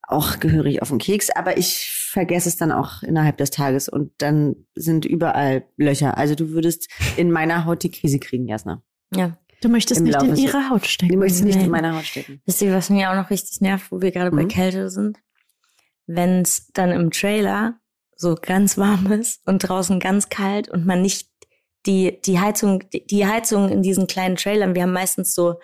auch gehörig auf den Keks. Aber ich vergesse es dann auch innerhalb des Tages und dann sind überall Löcher. Also du würdest in meiner Haut die Krise kriegen, Jasna. Ja. Du möchtest nicht Laufe in ihre Haut stecken. Du möchtest nicht in meiner Haut stecken. Wisst ihr, was mir auch noch richtig nervt, wo wir gerade bei Mhm. Kälte sind? Wenn es dann im Trailer so ganz warm ist und draußen ganz kalt und man nicht die, die Heizung, die, die Heizung in diesen kleinen Trailern, wir haben meistens so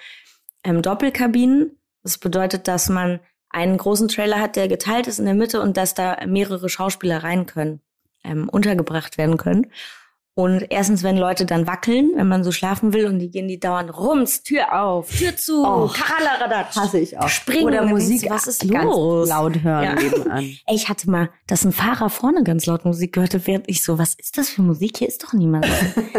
ähm, Doppelkabinen. Das bedeutet, dass man einen großen Trailer hat, der geteilt ist in der Mitte und dass da mehrere Schauspieler rein können, ähm, untergebracht werden können. Und erstens, wenn Leute dann wackeln, wenn man so schlafen will und die gehen die dauernd rums, Tür auf, Tür zu, Oh, Karalaradatsch. Hasse ich auch. Springen, Oder Musik was ist ganz los? laut hören Ja. nebenan. <laughs> Ey, ich hatte mal, dass ein Fahrer vorne ganz laut Musik gehörte, während ich so, was ist das für Musik? Hier ist doch niemand.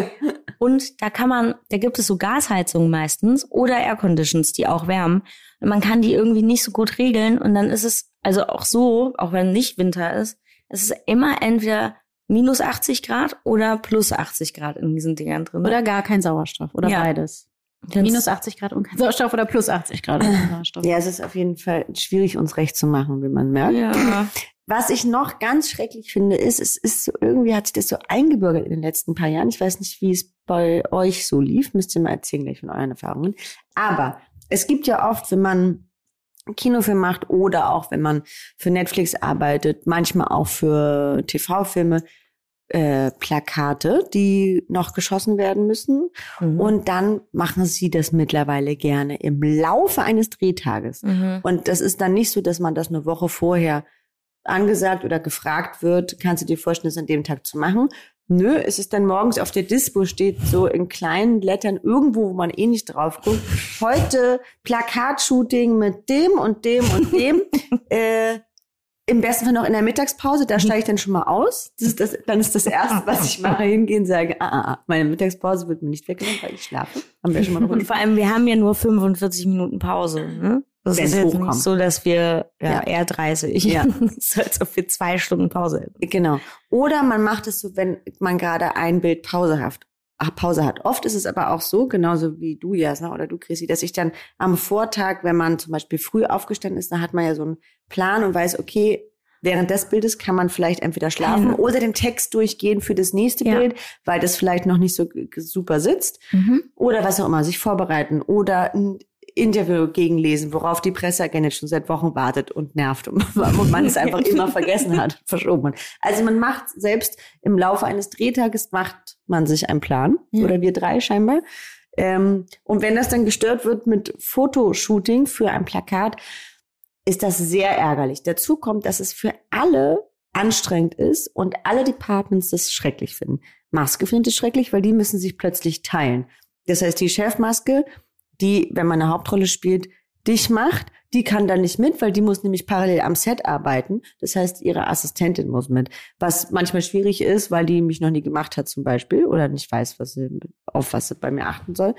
<laughs> und da kann man, da gibt es so Gasheizungen meistens oder Airconditions, die auch wärmen. Und man kann die irgendwie nicht so gut regeln und dann ist es, also auch so, auch wenn nicht Winter ist, es ist immer entweder minus 80 Grad oder plus 80 Grad in diesen Dingern drin. Oder gar kein Sauerstoff. Oder Ja. beides. Wenn's- Minus 80 Grad und kein Sauerstoff oder plus 80 Grad und kein <laughs> Sauerstoff. Ja, es ist auf jeden Fall schwierig, uns recht zu machen, wie man merkt. Ja. Was ich noch ganz schrecklich finde, ist, es ist so, irgendwie hat sich das so eingebürgert in den letzten paar Jahren. Ich weiß nicht, wie es bei euch so lief. Müsst ihr mal erzählen gleich von euren Erfahrungen. Aber es gibt ja oft, wenn man Kinofilm macht oder auch wenn man für Netflix arbeitet, manchmal auch für TV-Filme, äh, Plakate, die noch geschossen werden müssen. Mhm. Und dann machen sie das mittlerweile gerne im Laufe eines Drehtages. Mhm. Und das ist dann nicht so, dass man das eine Woche vorher angesagt oder gefragt wird, kannst du dir vorstellen, das an dem Tag zu machen? Nö, es ist dann morgens auf der Dispo steht so in kleinen Lettern irgendwo, wo man eh nicht drauf guckt. Heute Plakatshooting mit dem und dem und dem. <laughs> äh, Im besten Fall noch in der Mittagspause, da steige ich dann schon mal aus. Das ist das, dann ist das Erste, was ich mache, hingehen und sage, ah, ah, ah, meine Mittagspause wird mir nicht weggenommen, weil ich schlafe. Haben wir schon mal Und drüber <laughs> vor allem, wir haben ja nur 45 Minuten Pause. Ne? Das Wenn's ist jetzt hochkommt. nicht so, dass wir ja, Ja. eher 30. Ja. <laughs> so, als ob wir zwei Stunden Pause hätten. Genau. Oder man macht es so, wenn man gerade ein Bild Pause hat. Ach, Pause hat. Oft ist es aber auch so, genauso wie du, Jasna, oder du, Chrissy, dass ich dann am Vortag, wenn man zum Beispiel früh aufgestanden ist, dann hat man ja so einen Plan und weiß, okay, während des Bildes kann man vielleicht entweder schlafen Ja. oder den Text durchgehen für das nächste Ja. Bild, weil das vielleicht noch nicht so super sitzt oder was auch immer, sich vorbereiten oder Interview gegenlesen, worauf die Presseagentin schon seit Wochen wartet und nervt und <laughs> und man es <laughs> einfach immer vergessen hat, <laughs> verschoben hat. Also man macht selbst im Laufe eines Drehtages macht man sich einen Plan Ja. oder wir drei scheinbar. Ähm, und wenn das dann gestört wird mit Fotoshooting für ein Plakat, ist das sehr ärgerlich. Dazu kommt, dass es für alle anstrengend ist und alle Departments das schrecklich finden. Maske findet es schrecklich, weil die müssen sich plötzlich teilen. Das heißt, die Chefmaske, die, wenn man eine Hauptrolle spielt, dich macht, die kann dann nicht mit, weil die muss nämlich parallel am Set arbeiten. Das heißt, ihre Assistentin muss mit. Was manchmal schwierig ist, weil die mich noch nie gemacht hat zum Beispiel oder nicht weiß, was sie, auf was sie bei mir achten soll.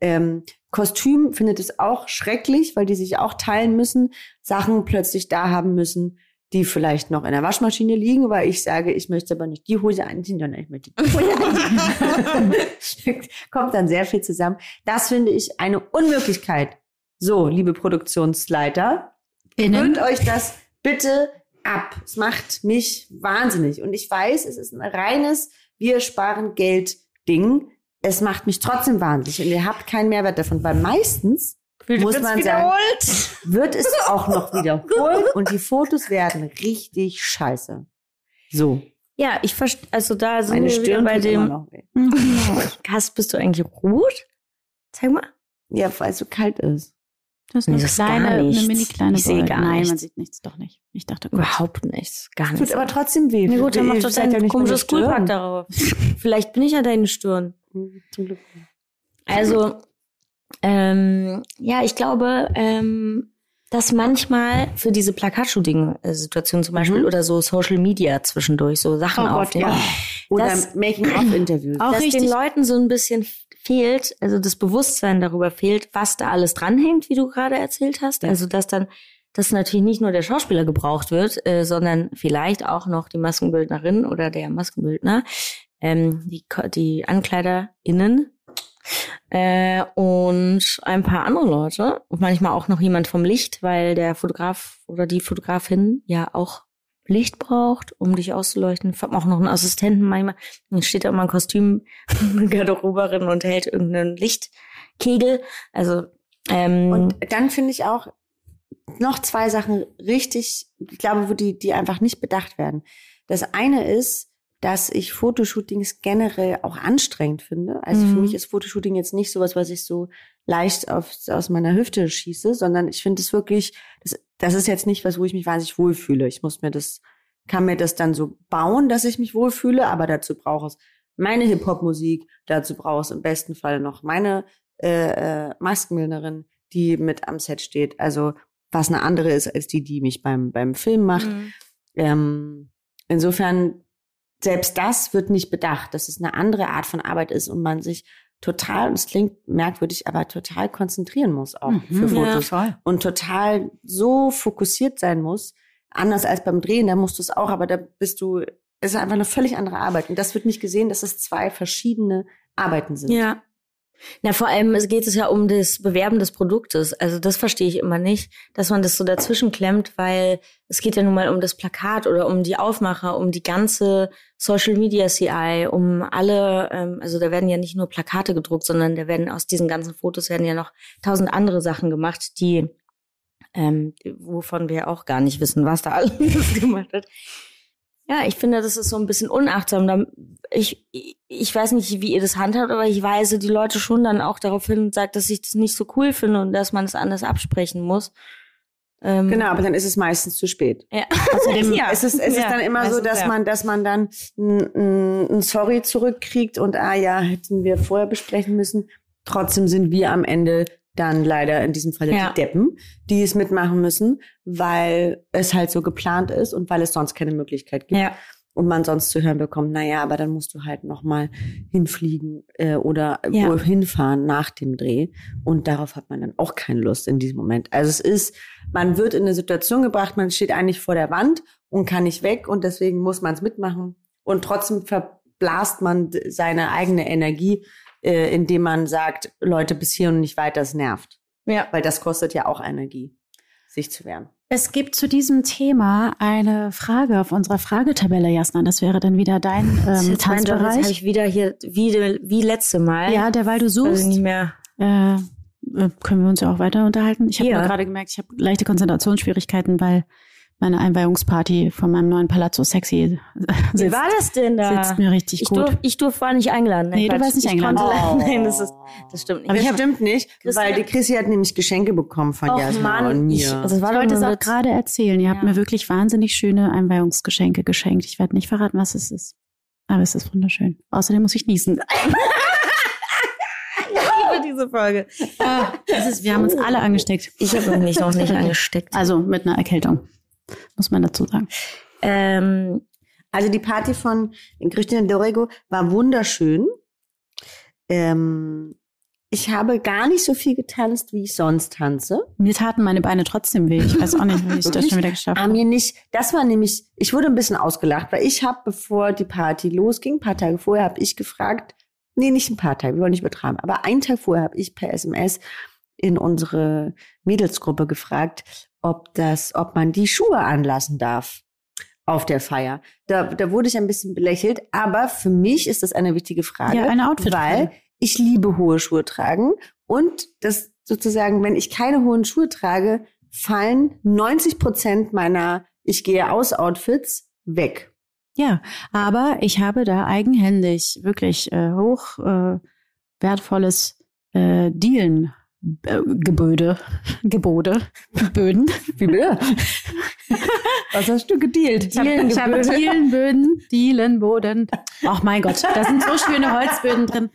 Ähm, Kostüm findet es auch schrecklich, weil die sich auch teilen müssen, Sachen plötzlich da haben müssen, die vielleicht noch in der Waschmaschine liegen, weil ich sage, ich möchte aber nicht die Hose anziehen, sondern ich möchte die Hose <laughs> anziehen. <laughs> Kommt dann sehr viel zusammen. Das finde ich eine Unmöglichkeit. So, liebe Produktionsleiter, Innen. Euch das bitte ab. Es macht mich wahnsinnig. Und ich weiß, es ist ein reines Wir sparen Geld Ding. Es macht mich trotzdem wahnsinnig. Und ihr habt keinen Mehrwert davon, weil meistens muss man sagen, wird es <laughs> auch noch wiederholt und die Fotos werden richtig scheiße. So. Ja, ich verstehe, also da sind Meine wir wieder Stirn bei tut dem, weh. Hast, bist du eigentlich rot? Zeig mal. Ja, weil es so kalt ist. Das ist eine das kleine, eine mini kleine Ich sehe gar Nein, nichts. man sieht nichts, doch nicht. Ich dachte, kurz. Überhaupt nichts. Gar Tut nichts. aber trotzdem weh. Na gut, dann mach doch seid ja dein nicht meine komisches Stirn. Coolpack darauf. Vielleicht bin ich ja deine Stirn. Zum Glück. Also, ähm, ja, ich glaube, ähm, dass manchmal für diese Plakatshooting-Situation zum Beispiel Mhm. oder so Social Media zwischendurch so Sachen Oh aufnehmen, ja. Oder Making-of-Interviews. <clears throat> Auch dass richtig. den Leuten so ein bisschen fehlt, also das Bewusstsein darüber fehlt, was da alles dranhängt, wie du gerade erzählt hast. Ja. Also dass dann, dass natürlich nicht nur der Schauspieler gebraucht wird, äh, sondern vielleicht auch noch die Maskenbildnerin oder der Maskenbildner, ähm, die, die AnkleiderInnen äh, und ein paar andere Leute und manchmal auch noch jemand vom Licht, weil der Fotograf oder die Fotografin ja auch Licht braucht, um dich auszuleuchten. Ich hab auch noch einen Assistenten manchmal. Dann steht da immer ein Kostüm, <laughs> Garderoberin und hält irgendeinen Lichtkegel. Also ähm, Und dann finde ich auch noch zwei Sachen richtig, ich glaube, wo die, die einfach nicht bedacht werden. Das eine ist, dass ich Fotoshootings generell auch anstrengend finde. Also für Mhm. mich ist Fotoshooting jetzt nicht sowas, was ich so leicht auf, aus meiner Hüfte schieße, sondern ich finde es wirklich, das, das ist jetzt nicht was, wo ich mich wahnsinnig wohlfühle. Ich muss mir das, kann mir das dann so bauen, dass ich mich wohlfühle, aber dazu brauche es meine Hip-Hop-Musik, dazu brauche es im besten Fall noch meine äh, äh, Maskenbildnerin, die mit am Set steht. Also was eine andere ist als die, die mich beim, beim Film macht. Mhm. Ähm, insofern, selbst das wird nicht bedacht, dass es eine andere Art von Arbeit ist und man sich total, und es klingt merkwürdig, aber total konzentrieren muss auch für Mhm. Ja. Fotos. voll. Und total so fokussiert sein muss. Anders als beim Drehen, da musst du es auch, aber da bist du, es ist einfach eine völlig andere Arbeit. Und das wird nicht gesehen, dass es zwei verschiedene Arbeiten sind. Ja. Na, vor allem geht es ja um das Bewerben des Produktes. Also das verstehe ich immer nicht, dass man das so dazwischen klemmt, weil es geht ja nun mal um das Plakat oder um die Aufmacher, um die ganze Social Media CI, um alle, ähm, also da werden ja nicht nur Plakate gedruckt, sondern da werden aus diesen ganzen Fotos werden ja noch tausend andere Sachen gemacht, die ähm, wovon wir auch gar nicht wissen, was da <laughs> alles gemacht wird. Ja, ich finde, das ist so ein bisschen unachtsam. Ich, ich weiß nicht, wie ihr das handhabt, aber ich weise die Leute schon dann auch darauf hin und sage, dass ich das nicht so cool finde und dass man es anders absprechen muss. Ähm, Genau, aber dann ist es meistens zu spät. Ja. <laughs> Außerdem Ja. es ist es Ja, ist dann immer so, dass ja. man, dass man dann ein, ein Sorry zurückkriegt und ah ja, hätten wir vorher besprechen müssen. Trotzdem sind wir am Ende dann leider in diesem Fall Ja. die Deppen, die es mitmachen müssen, weil es halt so geplant ist und weil es sonst keine Möglichkeit gibt. Ja. Und man sonst zu hören bekommt, na ja, aber dann musst du halt noch mal hinfliegen äh, oder Ja. hinfahren nach dem Dreh. Und darauf hat man dann auch keine Lust in diesem Moment. Also es ist, man wird in eine Situation gebracht, man steht eigentlich vor der Wand und kann nicht weg und deswegen muss man es mitmachen. Und trotzdem verblasst man seine eigene Energie, äh, indem man sagt, Leute, bis hier und nicht weiter, es nervt. Ja. Weil das kostet ja auch Energie, sich zu wehren. Es gibt zu diesem Thema eine Frage auf unserer Fragetabelle, Jasna. Das wäre dann wieder dein <laughs> Das ist ähm, jetzt Job, jetzt habe Tanzbereich. ich wieder hier, wie, wie letzte Mal. Ja, derweil du Also suchst, nicht mehr. äh, äh, können wir uns ja auch weiter unterhalten. Ich habe Ja. gerade gemerkt, ich habe leichte Konzentrationsschwierigkeiten, weil meine Einweihungsparty von meinem neuen Palazzo Sexy <laughs> äh, Wie sitzt, war das denn da? sitzt mir richtig ich, gut. durf, ich durf, war nicht eingeladen. Nee, du warst nicht ich eingeladen. Konnte, Nein, <laughs> das, ist, das stimmt nicht. Aber das stimmt nicht, Das weil die Chrissy hat nämlich Geschenke bekommen von Och, Mann, und mir. ich- also es war Ich wollte es auch gerade erzählen. Ihr habt Ja. mir wirklich wahnsinnig schöne Einweihungsgeschenke geschenkt. Ich werde nicht verraten, was es ist. Aber es ist wunderschön. Außerdem muss ich niesen. <laughs> Ich liebe diese Folge. Ah, das ist, wir haben uns alle angesteckt. Ich habe mich noch nicht angesteckt. Also mit einer Erkältung, muss man dazu sagen. Ähm, Also die Party von Christina Dorego war wunderschön. Ähm, ich habe gar nicht so viel getanzt, wie ich sonst tanze. Mir taten meine Beine trotzdem weh. Ich weiß auch nicht, wie ich das <laughs> schon wieder geschafft Aber habe. mir nicht, das war nämlich, ich wurde ein bisschen ausgelacht, weil ich habe, bevor die Party losging, ein paar Tage vorher, habe ich gefragt, nee, nicht ein paar Tage, wir wollen nicht übertreiben, aber einen Tag vorher habe ich per SMS in unsere Mädelsgruppe gefragt, ob das, ob man die Schuhe anlassen darf auf der Feier. Da, da wurde ich ein bisschen belächelt, aber für mich ist das eine wichtige Frage, Ja, eine Outfitfrage. weil ich liebe hohe Schuhe tragen und das sozusagen, wenn ich keine hohen Schuhe trage, fallen 90 Prozent meiner Ich gehe aus Outfits weg. Ja, aber ich habe da eigenhändig wirklich äh, hoch äh, wertvolles äh, Dielen. Äh, Geböde, Gebode, Böden. Wie bitte? Was hast du gedealt? Habe ich habe Dielenböden, Dielenboden. Ach mein Gott, da sind so schöne Holzböden drin.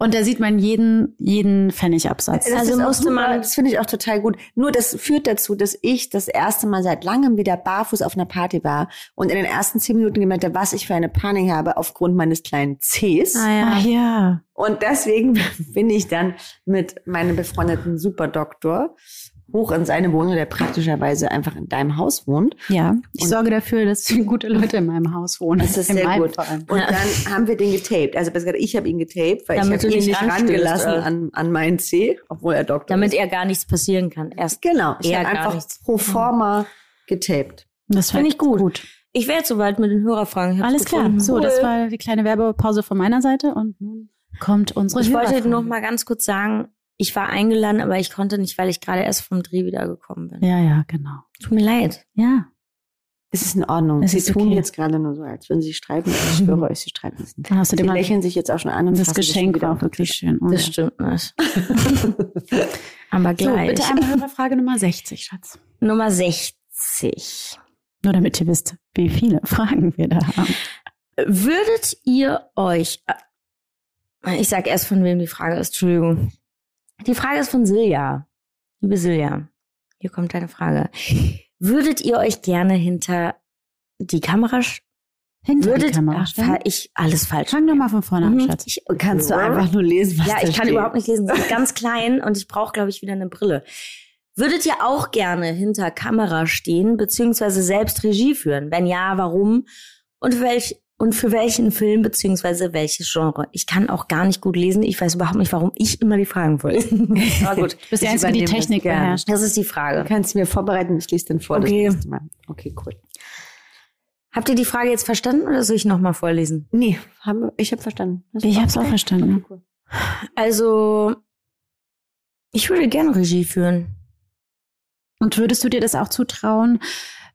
Und da sieht man jeden, jeden Pfennigabsatz. Das Also musste man- das finde ich auch total gut. Nur das führt dazu, dass ich das erste Mal seit langem wieder barfuß auf einer Party war und in den ersten zehn Minuten gemerkt habe, was ich für eine Panik habe aufgrund meines kleinen Cs. Ah Ach ja. Und deswegen <laughs> bin ich dann mit meinem befreundeten Superdoktor hoch in seine Wohnung, der praktischerweise einfach in deinem Haus wohnt. Ja, ich Und- sorge dafür, dass <laughs> gute Leute in meinem Haus wohnen. Das ist in sehr gut. Und dann haben wir den getaped. Also besser gesagt, ich habe ihn getaped, weil Damit ich habe ihn nicht rangelassen äh. an, an meinen C, obwohl er Doktor damit ist. er gar nichts passieren kann. Erst. Genau, ich habe einfach nichts. pro forma getaped. Das Finde ich gut. gut. Ich wäre jetzt soweit mit den Hörerfragen. Alles klar. gefunden. So, Cool. das war die kleine Werbepause von meiner Seite und nun kommt unsere Ich wollte noch mal ganz kurz sagen, ich war eingeladen, aber ich konnte nicht, weil ich gerade erst vom Dreh wiedergekommen bin. Ja, ja, genau. Tut mir leid. Ja. Es ist in Ordnung. Es Sie ist tun okay. jetzt gerade nur so, als würden sie streiten. Ich schwöre euch, sie streiten es nicht. Dann hast du Sie mal lächeln sich jetzt auch schon an und das Geschenk war auch wirklich schön. Das stimmt nicht. <laughs> aber So, gleich. bitte einmal Hörerfrage Nummer 60, Schatz. Nummer 60. Nur damit ihr wisst, wie viele <laughs> Fragen wir da haben. Würdet ihr euch, äh, ich sag erst von wem die Frage ist, Entschuldigung. Die Frage ist von Silja. Liebe Silja, hier kommt deine Frage. Würdet ihr euch gerne hinter die Kamera, Hinter würdet, die Kamera ach, ich, alles falsch. Fang doch mal von vorne an, Mhm. Schatz. Ich, Kannst du einfach nur lesen, was ja, ich kann steht. überhaupt nicht lesen. Das ist ganz klein und ich brauche, glaube ich, wieder eine Brille. Würdet ihr auch gerne hinter Kamera stehen, beziehungsweise selbst Regie führen? Wenn ja, warum? Und welch, und für welchen Film, beziehungsweise welches Genre? Ich kann auch gar nicht gut lesen. Ich weiß überhaupt nicht, warum ich immer die Fragen vorlese. <laughs> Aber gut. Du bist Einzige, die das Technik gerne. beherrscht. Das ist die Du Frage. kannst mir vorbereiten, ich lese dann vor. Okay. Das nächste Mal. Okay, cool. Habt ihr die Frage jetzt verstanden oder soll ich nochmal vorlesen? Nee, wir, ich habe verstanden. Hast Ich du hab's auch verstanden. Okay, cool. Also, ich würde gerne Regie führen. Und würdest du dir das auch zutrauen?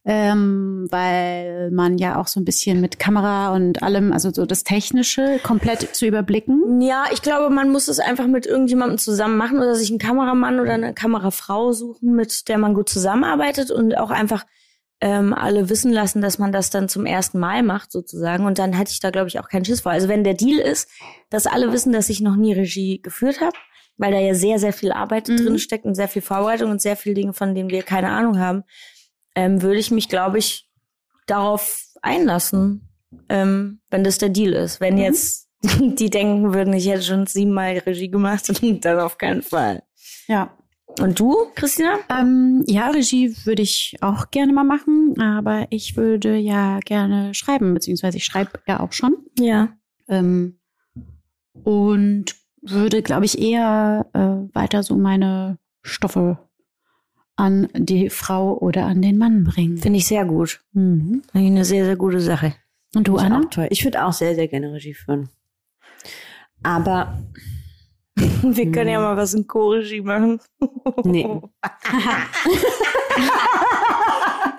Ähm, weil man ja auch so ein bisschen mit Kamera und allem, also so das Technische komplett zu überblicken. Ja, ich glaube, man muss es einfach mit irgendjemandem zusammen machen oder sich einen Kameramann oder eine Kamerafrau suchen, mit der man gut zusammenarbeitet und auch einfach ähm, alle wissen lassen, dass man das dann zum ersten Mal macht sozusagen. Und dann hätte ich da, glaube ich, auch keinen Schiss vor. Also wenn der Deal ist, dass alle wissen, dass ich noch nie Regie geführt habe, weil da ja sehr, sehr viel Arbeit Mhm. drin steckt und sehr viel Vorbereitung und sehr viele Dinge, von denen wir keine Ahnung haben, ähm, würde ich mich, glaube ich, darauf einlassen, ähm, wenn das der Deal ist. Wenn Mhm. jetzt <laughs> die denken würden, ich hätte schon siebenmal Regie gemacht, <laughs> dann auf keinen Fall. Ja. Und du, Christina? Ähm, ja, Regie würde ich auch gerne mal machen, aber ich würde ja gerne schreiben, beziehungsweise ich schreibe ja auch schon. Ja. Ähm, und würde, glaube ich, eher äh, weiter so meine Stoffe an die Frau oder an den Mann bringen. Finde ich sehr gut. Mhm. Finde ich eine sehr, sehr gute Sache. Und du, Anna? Ich würde auch sehr, sehr gerne Regie führen. Aber <laughs> Wir können ja mal was in Co-Regie machen. nee, <laughs>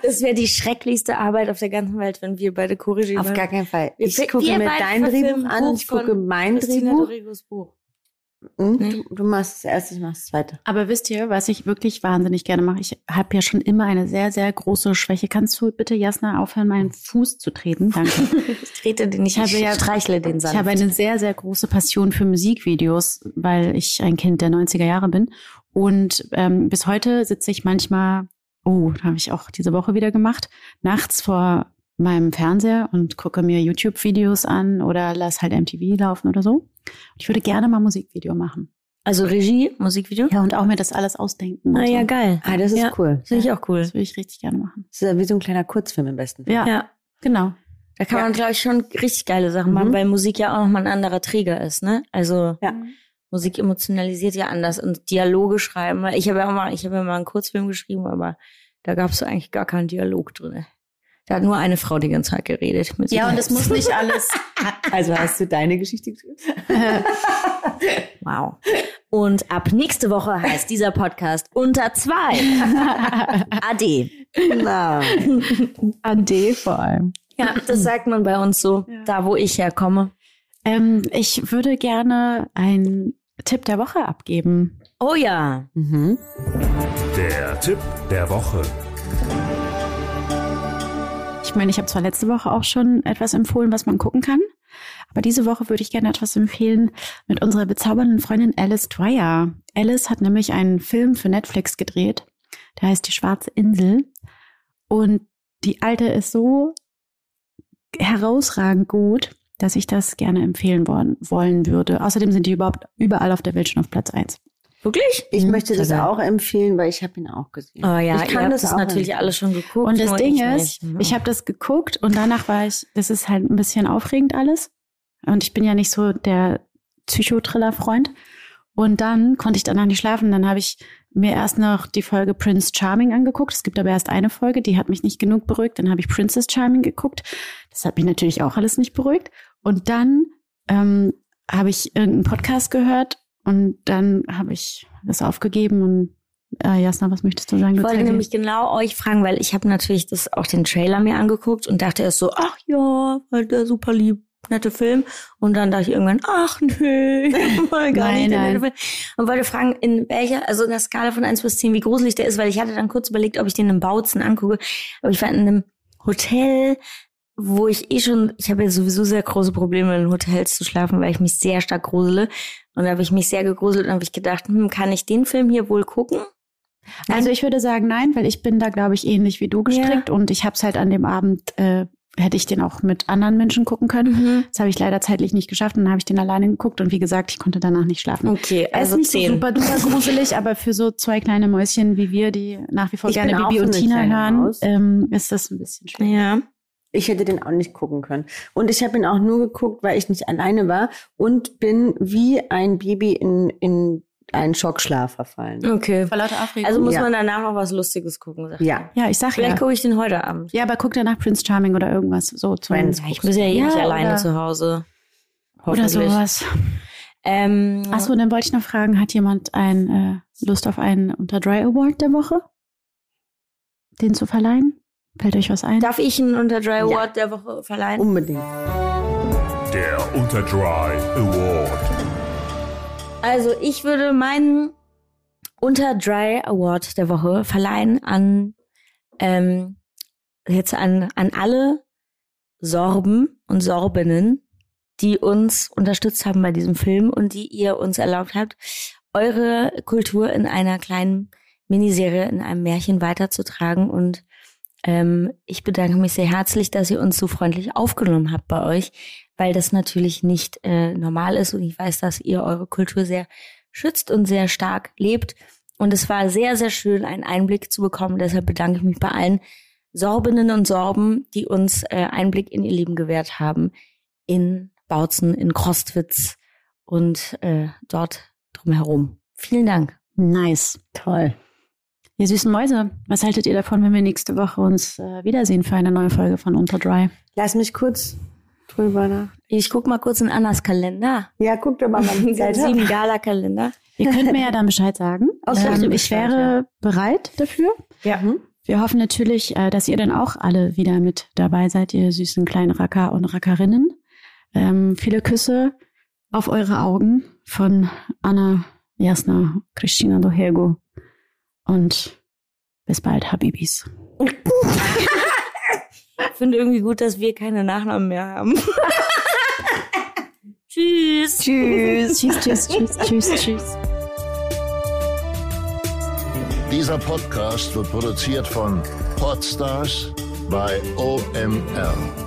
Das wäre die schrecklichste Arbeit auf der ganzen Welt, wenn wir beide Co-Regie auf machen. gar keinen Fall. Wir- Ich gucke mir dein Drehbuch an, ich gucke mein Drehbuch. Buch. Hm? Nee. Du, du machst das erste, ich mach das zweite. Aber wisst ihr, was ich wirklich wahnsinnig gerne mache? Ich habe ja schon immer eine sehr, sehr große Schwäche. Kannst du bitte, Jasna, aufhören, meinen Fuß zu treten? Danke. <laughs> Ich trete den nicht, Ich habe ich ja- streichle den Ich sanft. habe eine sehr, sehr große Passion für Musikvideos, weil ich ein Kind der 90er Jahre bin. Und ähm, bis heute sitze ich manchmal, oh, habe ich auch diese Woche wieder gemacht, nachts vor meinem Fernseher und gucke mir YouTube-Videos an oder lass halt MTV laufen oder so. Und ich würde gerne mal Musikvideo machen. also Regie, Musikvideo? Ja, und auch mir das alles ausdenken. Ah ja, so. geil. Ah, das ist ja, cool. Finde ich auch cool. Das würde ich richtig gerne machen. Das ist ja wie so ein kleiner Kurzfilm im besten Fall. Ja, Ja. genau. Da kann Ja. man, glaube ich, schon richtig geile Sachen machen, Mhm. weil Musik ja auch nochmal ein anderer Träger ist, ne? Also Ja. Musik emotionalisiert ja anders und Dialoge schreiben. Ich habe ja auch mal, ich habe ja mal einen Kurzfilm geschrieben, aber da gab es eigentlich gar keinen Dialog drin. Da hat nur eine Frau die ganze Zeit geredet. Mit Ja, und es muss nicht alles. <laughs> Also hast du deine Geschichte geschrieben? <laughs> Wow. Und ab nächste Woche heißt dieser Podcast unter zwei. AD. Na. AD vor allem. Ja, das sagt man bei uns so, Ja. da wo ich herkomme. Ähm, ich würde gerne einen Tipp der Woche abgeben. Oh ja. Mhm. Der Tipp der Woche. Ich meine, ich habe zwar letzte Woche auch schon etwas empfohlen, was man gucken kann, aber diese Woche würde ich gerne etwas empfehlen mit unserer bezaubernden Freundin Alice Dwyer. Alice hat nämlich einen Film für Netflix gedreht, der heißt Die Schwarze Insel. Und die alte ist so herausragend gut, dass ich das gerne empfehlen wollen, würde. Außerdem sind die überhaupt überall auf der Welt schon auf Platz eins. Wirklich? Ich Mhm. möchte das auch empfehlen, weil ich habe ihn auch gesehen. Oh ja, ich habt das auch natürlich empfehlen. alles schon geguckt. Und das Ding ich ist, nicht. ich habe das geguckt und danach war ich, das ist halt ein bisschen aufregend alles. Und ich bin ja nicht so der Psychotriller-Freund. Und dann konnte ich danach nicht schlafen. Dann habe ich mir erst noch die Folge Prince Charming angeguckt. Es gibt aber erst eine Folge, die hat mich nicht genug beruhigt. Dann habe ich Princess Charming geguckt. Das hat mich natürlich auch alles nicht beruhigt. Und dann ähm, habe ich irgendeinen Podcast gehört und dann habe ich das aufgegeben. Und äh, Jasna, was möchtest du sagen? Ich wollte nämlich genau euch fragen, weil ich habe natürlich das auch den Trailer mir angeguckt und dachte erst so, ach ja, voll der super lieb, nette Film. Und dann dachte ich irgendwann, ach nö, voll <laughs> gar Nein, nicht nein. nette Film. Und wollte fragen, in welcher, also in der Skala von 1 bis 10, wie gruselig der ist, weil ich hatte dann kurz überlegt, ob ich den im Bautzen angucke. Aber ich war in einem Hotel, wo ich eh schon, ich habe ja sowieso sehr große Probleme in Hotels zu schlafen, weil ich mich sehr stark grusele. Und da habe ich mich sehr gegruselt und habe ich gedacht, hm, kann ich den Film hier wohl gucken? Also ich würde sagen nein, weil ich bin da, glaube ich, ähnlich wie du gestrickt und ich habe es halt an dem Abend, äh, hätte ich den auch mit anderen Menschen gucken können. Mhm. Das habe ich leider zeitlich nicht geschafft und dann habe ich den alleine geguckt und wie gesagt, ich konnte danach nicht schlafen. Okay, Er ist also nicht so 10. super duper gruselig, aber für so zwei kleine Mäuschen wie wir, die nach wie vor Ich gerne Bibi und Tina hören, ähm, ist das ein bisschen schwer. Ja. Ich hätte den auch nicht gucken können. Und ich habe ihn auch nur geguckt, weil ich nicht alleine war und bin wie ein Baby in, in einen Schockschlaf verfallen. Okay. Vor lauter Aufregung. Also muss Ja. man danach noch was Lustiges gucken. Sagt Ja. ja, ich sag Vielleicht ja. gucke ich den heute Abend. Ja, aber guck danach Prince Charming oder irgendwas so zum Friends. Ich bin ja eh Ja, nicht alleine oder- zu Hause. oder sowas. Ähm, Achso, dann wollte ich noch fragen, hat jemand ein äh, Lust auf einen Unter Dry Award der Woche? Den zu verleihen? Fällt euch was ein? darf ich einen Unter Dry Award der Woche verleihen? Unbedingt. Der Unter Dry Award. Also ich würde meinen Unter Dry Award der Woche verleihen an ähm, jetzt an an alle Sorben und Sorbinnen, die uns unterstützt haben bei diesem Film und die ihr uns erlaubt habt, eure Kultur in einer kleinen Miniserie, in einem Märchen weiterzutragen. Und ähm, ich bedanke mich sehr herzlich, dass ihr uns so freundlich aufgenommen habt bei euch, weil das natürlich nicht äh, normal ist und ich weiß, dass ihr eure Kultur sehr schützt und sehr stark lebt. Und es war sehr, sehr schön, einen Einblick zu bekommen. Deshalb bedanke ich mich bei allen Sorbinnen und Sorben, die uns äh, Einblick in ihr Leben gewährt haben. In Bautzen, in Krostwitz und äh, dort drumherum. Vielen Dank. Nice. Toll. Ihr süßen Mäuse, was haltet ihr davon, wenn wir nächste Woche uns äh, wiedersehen für eine neue Folge von Unter Dry? Lass mich kurz drüber nach. Ich guck mal kurz in Annas Kalender. Ja, guck doch mal, Zeit <laughs> Sieben habe. Gala-Kalender. Ihr könnt mir ja dann Bescheid sagen. <laughs> So, ähm, ich Bescheid, wäre bereit dafür. Ja. Hm? Wir hoffen natürlich, äh, dass ihr dann auch alle wieder mit dabei seid, ihr süßen kleinen Racker und Rackerinnen. Ähm, viele Küsse auf eure Augen von Anna, Jasna, Christina Dohergo und bis bald, Habibis. Ich finde irgendwie gut, dass wir keine Nachnamen mehr haben. <laughs> tschüss. Tschüss. tschüss, tschüss, tschüss, tschüss, tschüss. Dieser Podcast wird produziert von Podstars bei OMR.